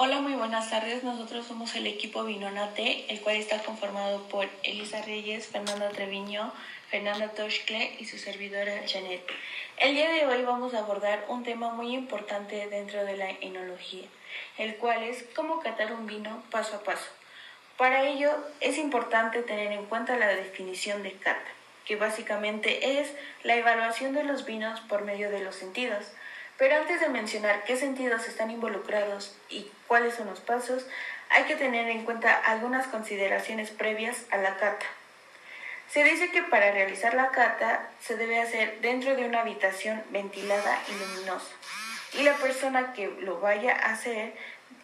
Hola, muy buenas tardes. Nosotros somos el equipo Vinonate, el cual está conformado por Elisa Reyes, Fernanda Treviño, Fernanda Toshkle y su servidora Janet. El día de hoy vamos a abordar un tema muy importante dentro de la enología, el cual es cómo catar un vino paso a paso. Para ello es importante tener en cuenta la definición de cata, que básicamente es la evaluación de los vinos por medio de los sentidos. Pero antes de mencionar qué sentidos están involucrados y cuáles son los pasos, hay que tener en cuenta algunas consideraciones previas a la cata. Se dice que para realizar la cata se debe hacer dentro de una habitación ventilada y luminosa. Y la persona que lo vaya a hacer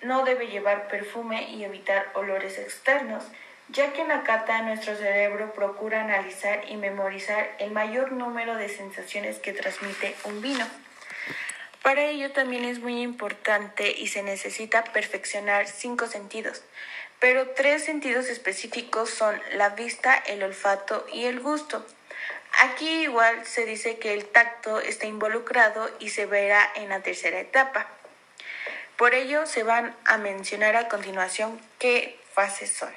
no debe llevar perfume y evitar olores externos, ya que en la cata nuestro cerebro procura analizar y memorizar el mayor número de sensaciones que transmite un vino. Para ello también es muy importante y se necesita perfeccionar cinco sentidos, pero tres sentidos específicos son la vista, el olfato y el gusto. Aquí igual se dice que el tacto está involucrado y se verá en la tercera etapa. Por ello se van a mencionar a continuación qué fases son.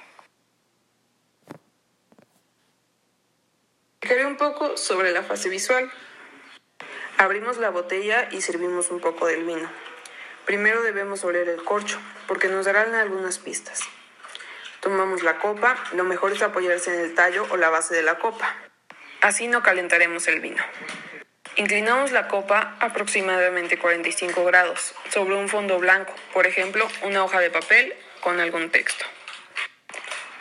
Explicaré un poco sobre la fase visual. Abrimos la botella y servimos un poco del vino. Primero debemos oler el corcho, porque nos darán algunas pistas. Tomamos la copa, lo mejor es apoyarse en el tallo o la base de la copa. Así no calentaremos el vino. Inclinamos la copa aproximadamente 45 grados sobre un fondo blanco, por ejemplo, una hoja de papel con algún texto.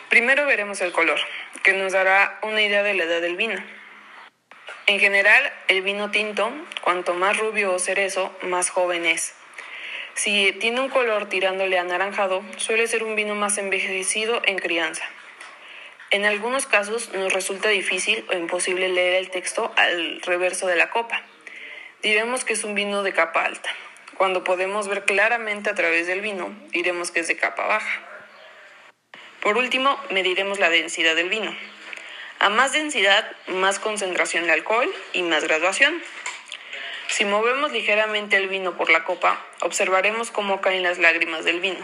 Primero veremos el color, que nos dará una idea de la edad del vino. En general, el vino tinto, cuanto más rubio o cerezo, más joven es. Si tiene un color tirándole anaranjado, suele ser un vino más envejecido en crianza. En algunos casos nos resulta difícil o imposible leer el texto al reverso de la copa. Diremos que es un vino de capa alta. Cuando podemos ver claramente a través del vino, diremos que es de capa baja. Por último, mediremos la densidad del vino. A más densidad, más concentración de alcohol y más graduación. Si movemos ligeramente el vino por la copa, observaremos cómo caen las lágrimas del vino.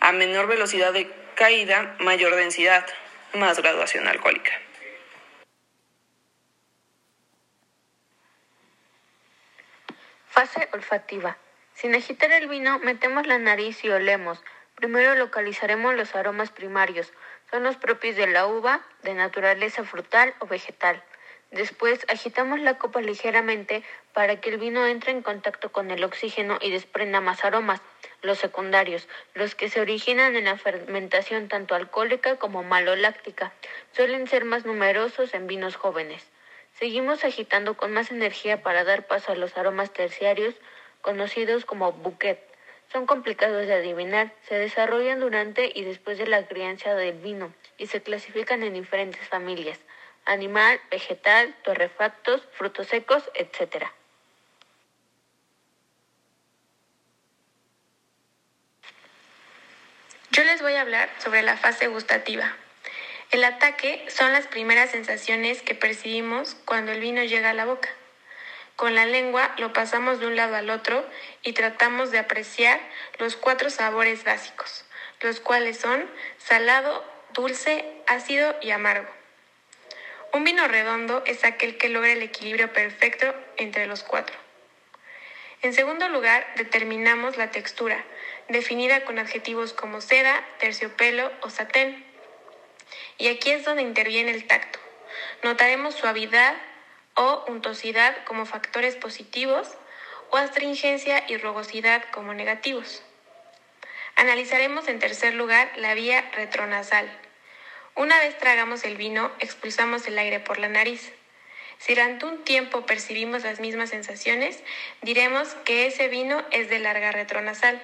A menor velocidad de caída, mayor densidad, más graduación alcohólica. Fase olfativa. Sin agitar el vino, metemos la nariz y olemos. Primero localizaremos los aromas primarios, son los propios de la uva, de naturaleza frutal o vegetal. Después agitamos la copa ligeramente para que el vino entre en contacto con el oxígeno y desprenda más aromas, los secundarios, los que se originan en la fermentación tanto alcohólica como maloláctica. Suelen ser más numerosos en vinos jóvenes. Seguimos agitando con más energía para dar paso a los aromas terciarios, conocidos como bouquet. Son complicados de adivinar, se desarrollan durante y después de la crianza del vino y se clasifican en diferentes familias, animal, vegetal, torrefactos, frutos secos, etc. Yo les voy a hablar sobre la fase gustativa. El ataque son las primeras sensaciones que percibimos cuando el vino llega a la boca. Con la lengua lo pasamos de un lado al otro y tratamos de apreciar los cuatro sabores básicos, los cuales son salado, dulce, ácido y amargo. Un vino redondo es aquel que logra el equilibrio perfecto entre los cuatro. En segundo lugar, determinamos la textura, definida con adjetivos como seda, terciopelo o satén. Y aquí es donde interviene el tacto. Notaremos suavidad, o untosidad como factores positivos o astringencia y rugosidad como negativos. Analizaremos en tercer lugar la vía retronasal. Una vez tragamos el vino, expulsamos el aire por la nariz. Si durante un tiempo percibimos las mismas sensaciones, diremos que ese vino es de larga retronasal.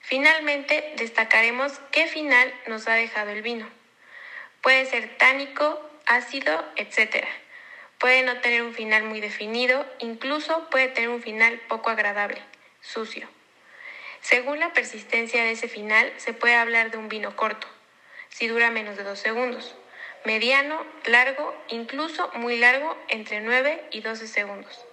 Finalmente, destacaremos qué final nos ha dejado el vino. Puede ser tánico, ácido, etc. Puede no tener un final muy definido, incluso puede tener un final poco agradable, sucio. Según la persistencia de ese final, se puede hablar de un vino corto, si dura menos de dos segundos, mediano, largo, incluso muy largo, entre 9 y 12 segundos.